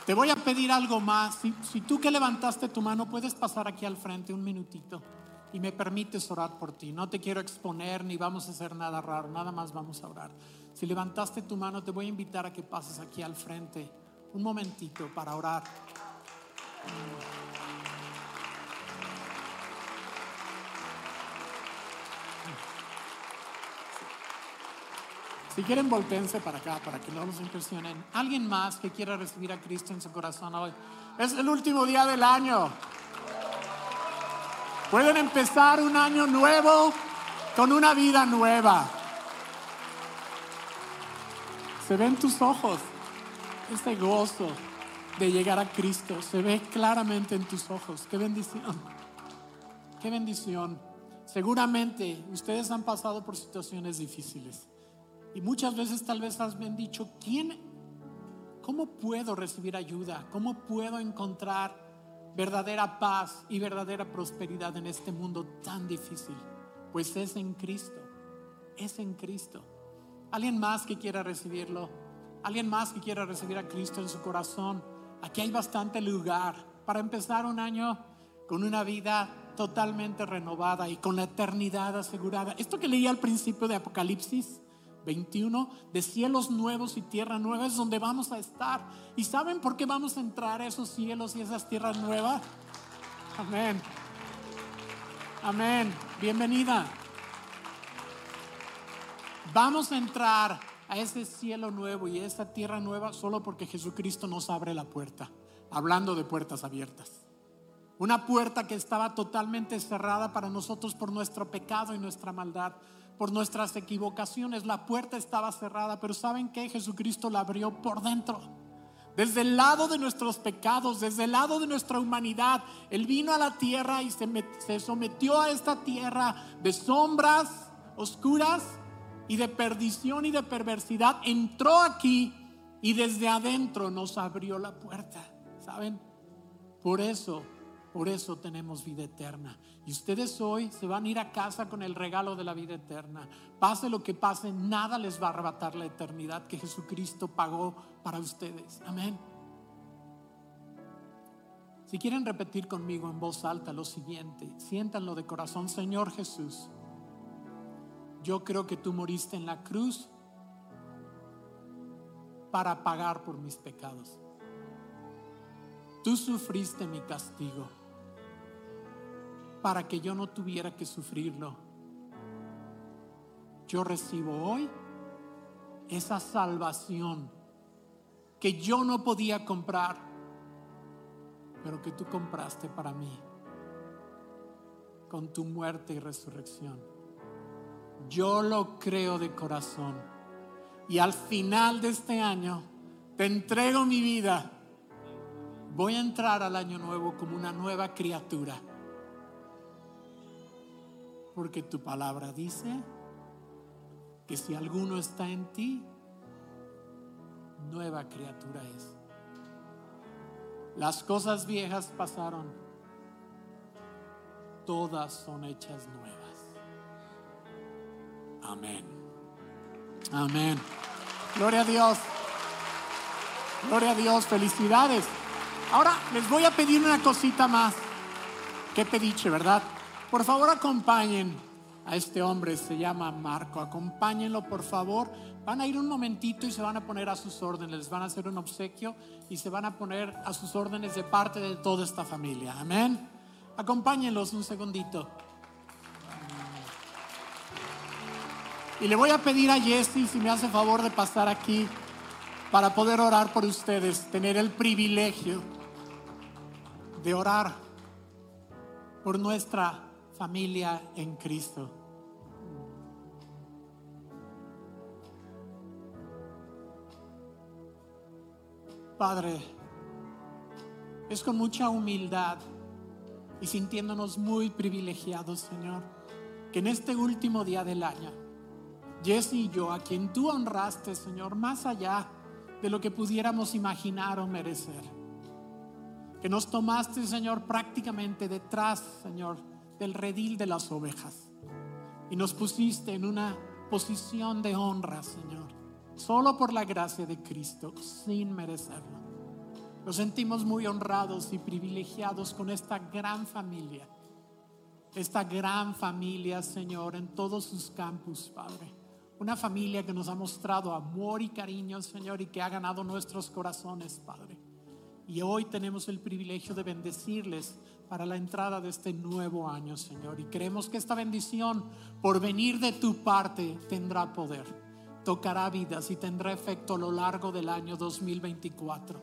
B: Te voy a pedir algo más. Si, tú que levantaste tu mano puedes pasar aquí al frente un minutito y me permites orar por ti. No te quiero exponer ni vamos a hacer nada raro, nada más vamos a orar. Si levantaste tu mano, te voy a invitar a que pases aquí al frente un momentito para orar. Si quieren, voltense para acá para que no los impresionen. ¿Alguien más que quiera recibir a Cristo en su corazón hoy? Es el último día del año. Pueden empezar un año nuevo con una vida nueva. Se ven tus ojos este gozo de llegar a Cristo. Se ve claramente en tus ojos. Qué bendición. Qué bendición. Seguramente ustedes han pasado por situaciones difíciles. Y muchas veces tal vez has dicho, ¿quién, cómo puedo recibir ayuda? ¿Cómo puedo encontrar verdadera paz y verdadera prosperidad en este mundo tan difícil? Pues es en Cristo, es en Cristo. ¿Alguien más que quiera recibirlo? ¿Alguien más que quiera recibir a Cristo en su corazón? Aquí hay bastante lugar para empezar un año con una vida totalmente renovada y con la eternidad asegurada. Esto que leí al principio de Apocalipsis 21, de cielos nuevos y tierra nueva es donde vamos a estar. ¿Y saben por qué vamos a entrar a esos cielos y esas tierras nuevas? Amén. Amén. Bienvenida. Vamos a entrar a ese cielo nuevo y a esa tierra nueva solo porque Jesucristo nos abre la puerta. Hablando de puertas abiertas. Una puerta que estaba totalmente cerrada para nosotros por nuestro pecado y nuestra maldad por nuestras equivocaciones. La puerta estaba cerrada, pero ¿saben qué? Jesucristo la abrió por dentro. Desde el lado de nuestros pecados, desde el lado de nuestra humanidad, Él vino a la tierra y se, se sometió a esta tierra de sombras oscuras y de perdición y de perversidad. Entró aquí y desde adentro nos abrió la puerta. ¿Saben? Por eso por eso tenemos vida eterna. Y ustedes hoy se van a ir a casa con el regalo de la vida eterna. Pase lo que pase, nada les va a arrebatar la eternidad que Jesucristo pagó para ustedes. Amén. Si quieren repetir conmigo en voz alta lo siguiente, siéntanlo de corazón, Señor Jesús. Yo creo que tú moriste en la cruz para pagar por mis pecados. Tú sufriste mi castigo para que yo no tuviera que sufrirlo. Yo recibo hoy esa salvación que yo no podía comprar, pero que tú compraste para mí con tu muerte y resurrección. Yo lo creo de corazón. Y al final de este año te entrego mi vida. Voy a entrar al año nuevo como una nueva criatura porque tu palabra dice que si alguno está en ti, nueva criatura es. Las cosas viejas pasaron, todas son hechas nuevas. Amén. Amén. Gloria a Dios. Gloria a Dios. Felicidades. Ahora les voy a pedir una cosita más. ¿Qué pediche, verdad? Por favor, acompañen a este hombre, se llama Marco. Acompáñenlo, por favor. Van a ir un momentito y se van a poner a sus órdenes. Les van a hacer un obsequio y se van a poner a sus órdenes de parte de toda esta familia. Amén. Acompáñenlos un segundito. Y le voy a pedir a Jesse si me hace favor de pasar aquí para poder orar por ustedes, tener el privilegio de orar por nuestra familia en Cristo. Padre, es con mucha humildad y sintiéndonos muy privilegiados, Señor, que en este último día del año, Jesse y yo, a quien tú honraste, Señor, más allá de lo que pudiéramos imaginar o merecer, que nos tomaste, Señor, prácticamente detrás, Señor, del redil de las ovejas. Y nos pusiste en una posición de honra, Señor, solo por la gracia de Cristo, sin merecerlo. Nos sentimos muy honrados y privilegiados con esta gran familia, esta gran familia, Señor, en todos sus campus, Padre. Una familia que nos ha mostrado amor y cariño, Señor, y que ha ganado nuestros corazones, Padre. Y hoy tenemos el privilegio de bendecirles para la entrada de este nuevo año, Señor. Y creemos que esta bendición por venir de tu parte tendrá poder. tocará vidas y tendrá efecto a lo largo del año 2024.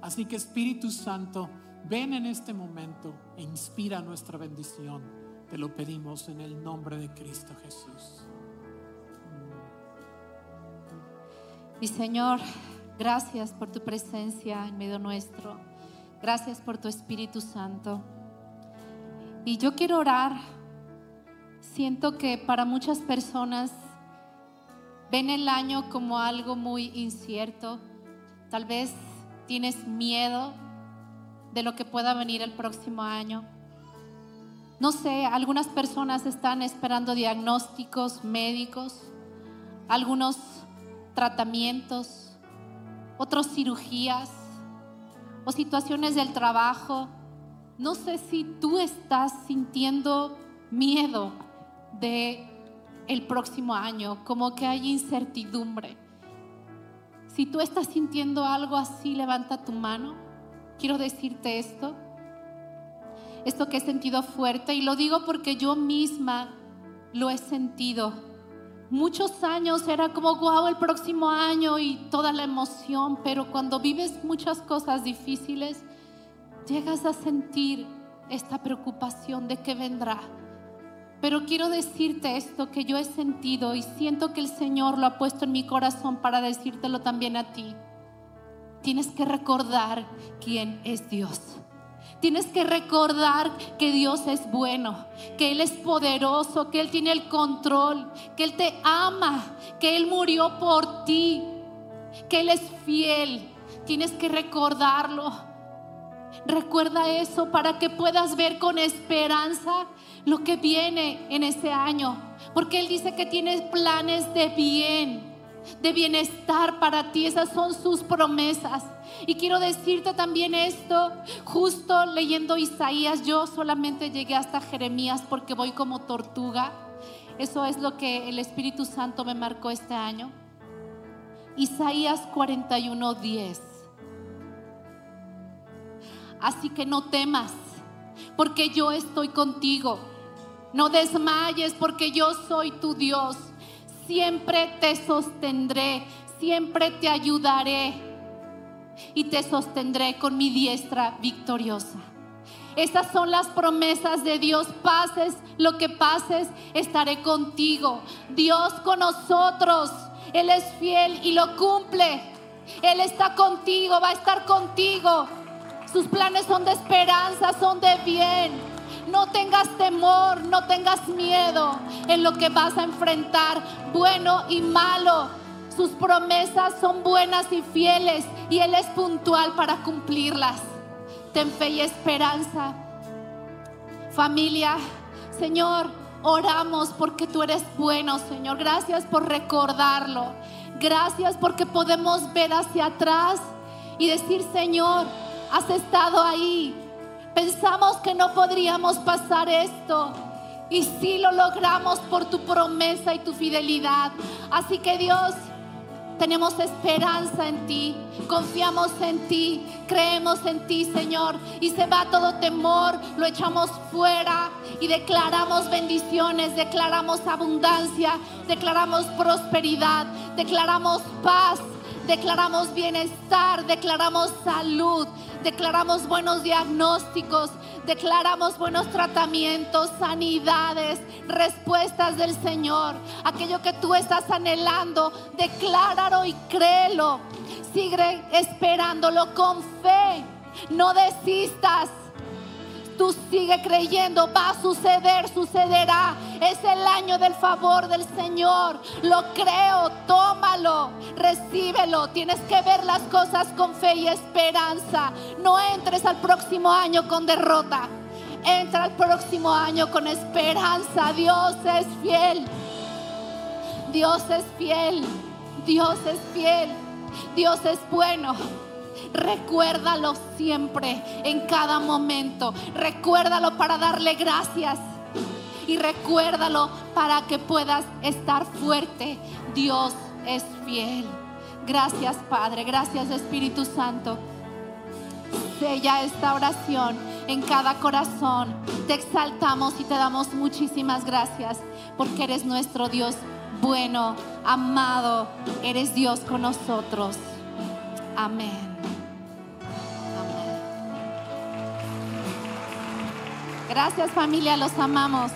B: Así que Espíritu Santo, ven en este momento e inspira nuestra bendición. Te lo pedimos en el nombre de Cristo Jesús.
C: Y Señor, gracias por tu presencia en medio nuestro. Gracias por tu Espíritu Santo. Y yo quiero orar. Siento que para muchas personas ven el año como algo muy incierto. Tal vez tienes miedo de lo que pueda venir el próximo año. No sé, algunas personas están esperando diagnósticos médicos, algunos tratamientos, otros cirugías o situaciones del trabajo. No sé si tú estás sintiendo miedo de el próximo año, como que hay incertidumbre. Si tú estás sintiendo algo así, levanta tu mano. Quiero decirte esto. Esto que he sentido fuerte y lo digo porque yo misma lo he sentido muchos años era como, wow, el próximo año y toda la emoción, pero cuando vives muchas cosas difíciles, llegas a sentir esta preocupación de que vendrá. Pero quiero decirte esto que yo he sentido y siento que el Señor lo ha puesto en mi corazón para decírtelo también a ti. Tienes que recordar quién es Dios. Tienes que recordar que Dios es bueno, que Él es poderoso, que Él tiene el control, que Él te ama, que Él murió por ti, que Él es fiel. Tienes que recordarlo. Recuerda eso para que puedas ver con esperanza lo que viene en ese año. Porque Él dice que tienes planes de bien de bienestar para ti. Esas son sus promesas. Y quiero decirte también esto, justo leyendo Isaías, yo solamente llegué hasta Jeremías porque voy como tortuga. Eso es lo que el Espíritu Santo me marcó este año. Isaías 41:10. Así que no temas, porque yo estoy contigo. No desmayes, porque yo soy tu Dios siempre te sostendré, siempre te ayudaré y te sostendré con mi diestra victoriosa. Esas son las promesas de Dios. Pases lo que pases, estaré contigo. Dios con nosotros. Él es fiel y lo cumple. Él está contigo, va a estar contigo. Sus planes son de esperanza, son de bien. No tengas temor, no tengas miedo en lo que vas a enfrentar, bueno y malo. Sus promesas son buenas y fieles y Él es puntual para cumplirlas. Ten fe y esperanza. Familia, Señor, oramos porque tú eres bueno, Señor. Gracias por recordarlo. Gracias porque podemos ver hacia atrás y decir, Señor, has estado ahí Pensamos que no podríamos pasar esto. Y sí lo logramos por tu promesa y tu fidelidad. Así que Dios, tenemos esperanza en ti, confiamos en ti, creemos en ti, Señor. Y se va todo temor, lo echamos fuera y declaramos bendiciones, declaramos abundancia, declaramos prosperidad, declaramos paz, declaramos bienestar, declaramos salud, declaramos buenos diagnósticos, declaramos buenos tratamientos, sanidades, respuestas del Señor. Aquello que tú estás anhelando, decláralo y créelo. Sigue esperándolo con fe. No desistas. Tú sigue creyendo, va a suceder, sucederá. Es el año del favor del Señor. Lo creo, tómalo, recíbelo. Tienes que ver las cosas con fe y esperanza. No entres al próximo año con derrota. Entra al próximo año con esperanza. Dios es fiel. Dios es fiel. Dios es fiel. Dios es bueno. Recuérdalo siempre, en cada momento. Recuérdalo para darle gracias. Y recuérdalo para que puedas estar fuerte. Dios es fiel. Gracias Padre, gracias Espíritu Santo. Sella esta oración en cada corazón. Te exaltamos y te damos muchísimas gracias porque eres nuestro Dios bueno, amado, eres Dios con nosotros. Amén. Gracias familia, los amamos.